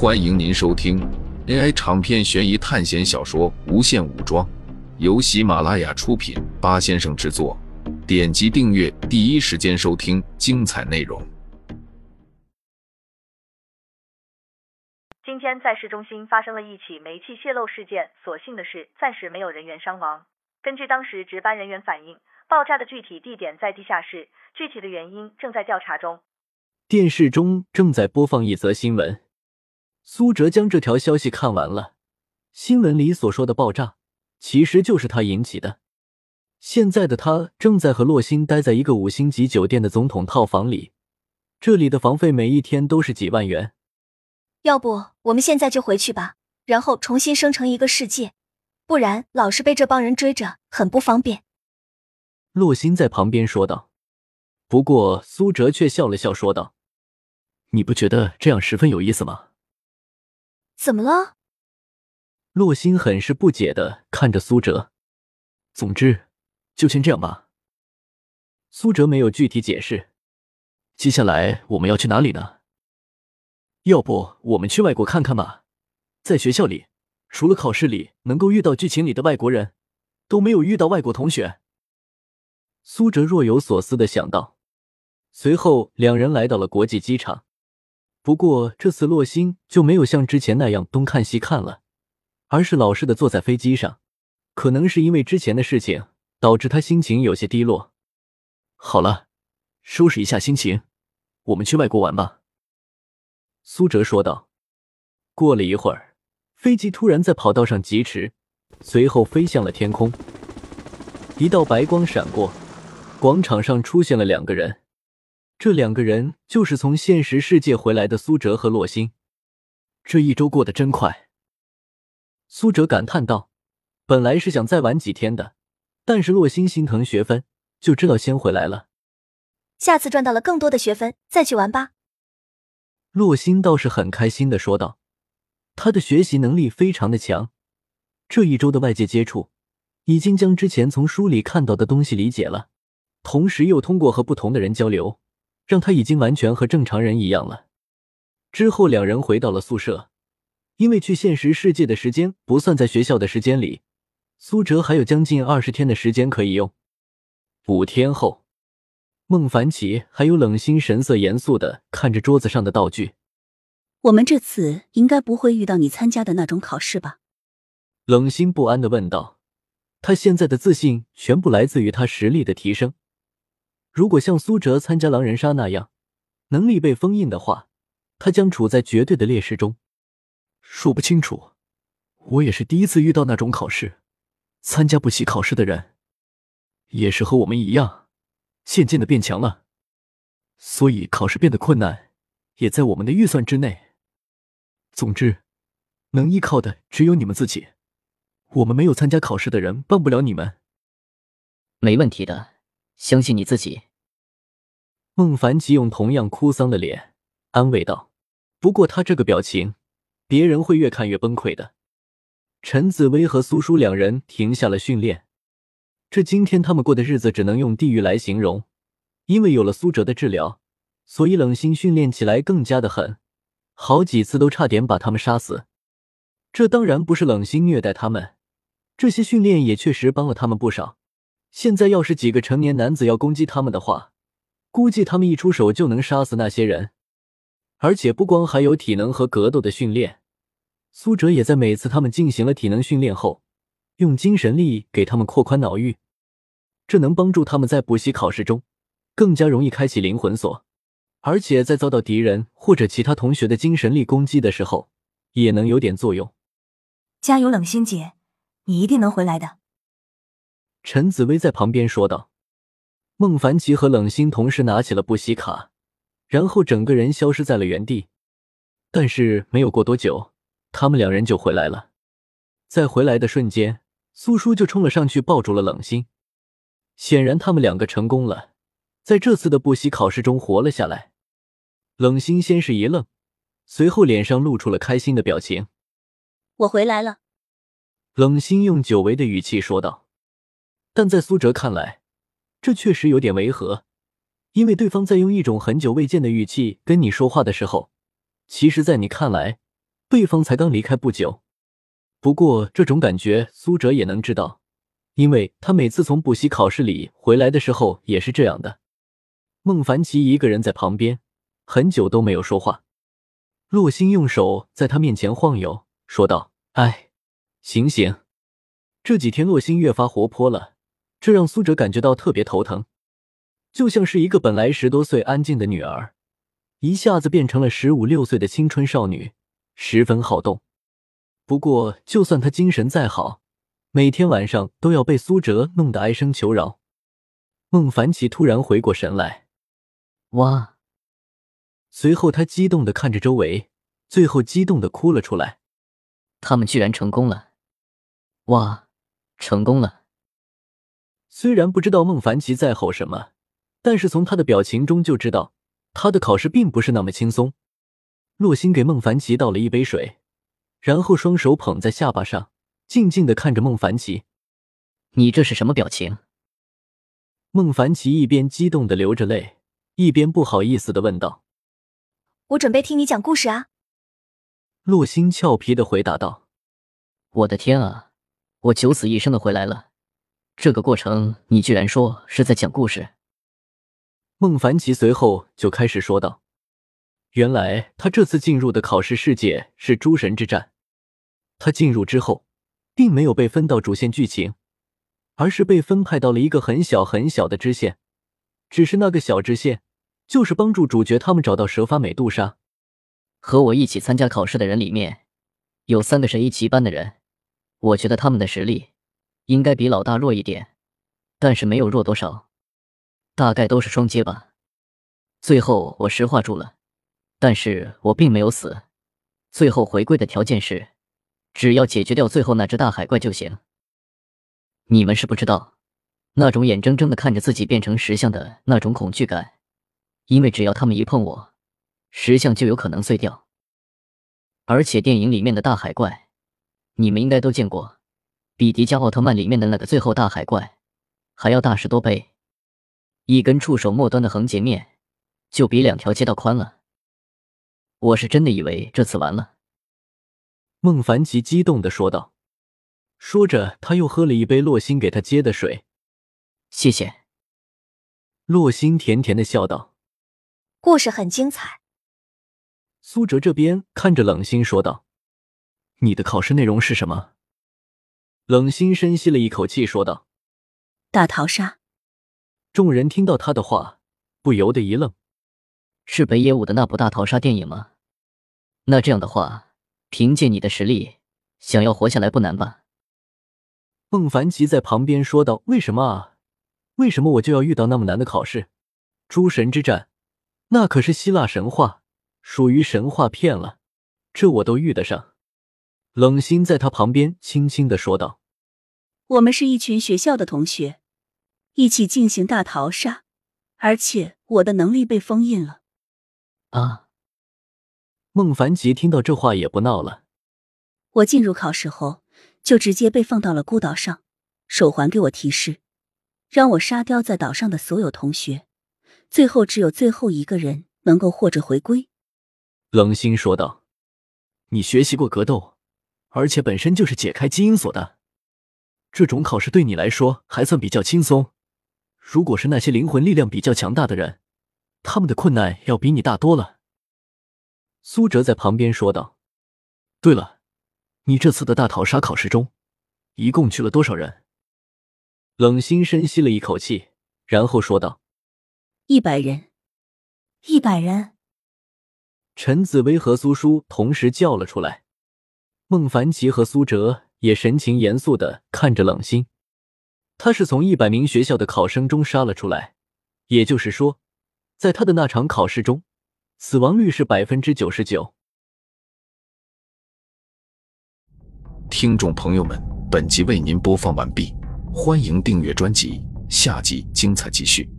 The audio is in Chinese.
欢迎您收听 AI 长篇悬疑探险小说《无限武装》，由喜马拉雅出品，八先生制作。点击订阅，第一时间收听精彩内容。今天在市中心发生了一起煤气泄漏事件，所幸的是暂时没有人员伤亡。根据当时值班人员反映，爆炸的具体地点在地下室，具体的原因正在调查中。电视中正在播放一则新闻，苏哲将这条消息看完了。新闻里所说的爆炸，其实就是他引起的。现在的他正在和洛星待在一个五星级酒店的总统套房里，这里的房费每一天都是几万元。要不我们现在就回去吧，然后重新生成一个世界，不然老是被这帮人追着，很不方便。洛星在旁边说道。不过苏哲却笑了笑，说道：“你不觉得这样十分有意思吗？”怎么了？洛星很是不解的看着苏哲。总之，就先这样吧。苏哲没有具体解释。接下来我们要去哪里呢？要不我们去外国看看吧？在学校里，除了考试里能够遇到剧情里的外国人，都没有遇到外国同学。苏哲若有所思的想到。随后，两人来到了国际机场。不过这次洛星就没有像之前那样东看西看了，而是老实的坐在飞机上。可能是因为之前的事情，导致他心情有些低落。好了，收拾一下心情，我们去外国玩吧。”苏哲说道。过了一会儿，飞机突然在跑道上疾驰，随后飞向了天空。一道白光闪过，广场上出现了两个人。这两个人就是从现实世界回来的苏哲和洛星。这一周过得真快，苏哲感叹道。本来是想再玩几天的，但是洛星心疼学分，就知道先回来了。下次赚到了更多的学分，再去玩吧。洛星倒是很开心的说道，他的学习能力非常的强，这一周的外界接触，已经将之前从书里看到的东西理解了，同时又通过和不同的人交流。让他已经完全和正常人一样了。之后，两人回到了宿舍，因为去现实世界的时间不算在学校的时间里，苏哲还有将近二十天的时间可以用。五天后，孟凡奇还有冷心神色严肃的看着桌子上的道具。我们这次应该不会遇到你参加的那种考试吧？冷心不安的问道。他现在的自信全部来自于他实力的提升。如果像苏哲参加狼人杀那样，能力被封印的话，他将处在绝对的劣势中。说不清楚，我也是第一次遇到那种考试。参加不起考试的人，也是和我们一样，渐渐的变强了。所以考试变得困难，也在我们的预算之内。总之，能依靠的只有你们自己。我们没有参加考试的人帮不了你们。没问题的，相信你自己。孟凡奇用同样哭丧的脸安慰道：“不过他这个表情，别人会越看越崩溃的。”陈紫薇和苏叔两人停下了训练，这今天他们过的日子只能用地狱来形容。因为有了苏哲的治疗，所以冷心训练起来更加的狠，好几次都差点把他们杀死。这当然不是冷心虐待他们，这些训练也确实帮了他们不少。现在要是几个成年男子要攻击他们的话，估计他们一出手就能杀死那些人，而且不光还有体能和格斗的训练。苏哲也在每次他们进行了体能训练后，用精神力给他们扩宽脑域，这能帮助他们在补习考试中更加容易开启灵魂锁，而且在遭到敌人或者其他同学的精神力攻击的时候，也能有点作用。加油，冷心姐，你一定能回来的。陈紫薇在旁边说道。孟凡奇和冷心同时拿起了补习卡，然后整个人消失在了原地。但是没有过多久，他们两人就回来了。在回来的瞬间，苏叔就冲了上去抱住了冷心。显然，他们两个成功了，在这次的补习考试中活了下来。冷心先是一愣，随后脸上露出了开心的表情。我回来了，冷心用久违的语气说道。但在苏哲看来，这确实有点违和，因为对方在用一种很久未见的语气跟你说话的时候，其实，在你看来，对方才刚离开不久。不过这种感觉苏哲也能知道，因为他每次从补习考试里回来的时候也是这样的。孟凡奇一个人在旁边，很久都没有说话。洛星用手在他面前晃悠，说道：“哎，醒醒！”这几天洛星越发活泼了，这让苏哲感觉到特别头疼，就像是一个本来十多岁安静的女儿，一下子变成了十五六岁的青春少女，十分好动。不过，就算他精神再好，每天晚上都要被苏哲弄得哀声求饶。孟凡奇突然回过神来，哇！随后，他激动的看着周围，最后激动的哭了出来。他们居然成功了！哇，成功了！虽然不知道孟凡奇在吼什么，但是从他的表情中就知道，他的考试并不是那么轻松。洛星给孟凡奇倒了一杯水，然后双手捧在下巴上，静静的看着孟凡奇。你这是什么表情？孟凡奇一边激动的流着泪，一边不好意思的问道。我准备听你讲故事啊。洛星俏皮的回答道：“我的天啊，我九死一生的回来了，这个过程你居然说是在讲故事。”孟凡奇随后就开始说道：“原来他这次进入的考试世界是诸神之战，他进入之后，并没有被分到主线剧情，而是被分派到了一个很小很小的支线，只是那个小支线。”就是帮助主角他们找到蛇发美杜莎。和我一起参加考试的人里面，有三个神医奇班的人，我觉得他们的实力应该比老大弱一点，但是没有弱多少，大概都是双阶吧。最后我石化住了，但是我并没有死。最后回归的条件是，只要解决掉最后那只大海怪就行。你们是不知道，那种眼睁睁的看着自己变成石像的那种恐惧感。因为只要他们一碰我，石像就有可能碎掉。而且电影里面的大海怪，你们应该都见过，比迪迦奥特曼里面的那个最后大海怪还要大十多倍，一根触手末端的横截面就比两条街道宽了。我是真的以为这次完了。孟凡奇激动的说道，说着他又喝了一杯洛星给他接的水。谢谢。洛星甜甜的笑道。故事很精彩。苏哲这边看着冷心说道：“你的考试内容是什么？”冷心深吸了一口气说道：“大逃杀。”众人听到他的话，不由得一愣：“是北野武的那部大逃杀电影吗？那这样的话，凭借你的实力，想要活下来不难吧？”孟凡奇在旁边说道：“为什么啊？为什么我就要遇到那么难的考试？诸神之战。”那可是希腊神话，属于神话片了，这我都遇得上。冷心在他旁边轻轻的说道：“我们是一群学校的同学，一起进行大逃杀，而且我的能力被封印了。”啊！孟凡奇听到这话也不闹了。我进入考试后，就直接被放到了孤岛上，手环给我提示，让我杀掉在岛上的所有同学。最后只有最后一个人能够活着回归，冷心说道：“你学习过格斗，而且本身就是解开基因锁的，这种考试对你来说还算比较轻松。如果是那些灵魂力量比较强大的人，他们的困难要比你大多了。”苏哲在旁边说道：“对了，你这次的大逃杀考试中，一共去了多少人？”冷心深吸了一口气，然后说道。一百人，一百人。陈紫薇和苏叔同时叫了出来，孟凡奇和苏哲也神情严肃的看着冷心。他是从一百名学校的考生中杀了出来，也就是说，在他的那场考试中，死亡率是百分之九十九。听众朋友们，本集为您播放完毕，欢迎订阅专辑，下集精彩继续。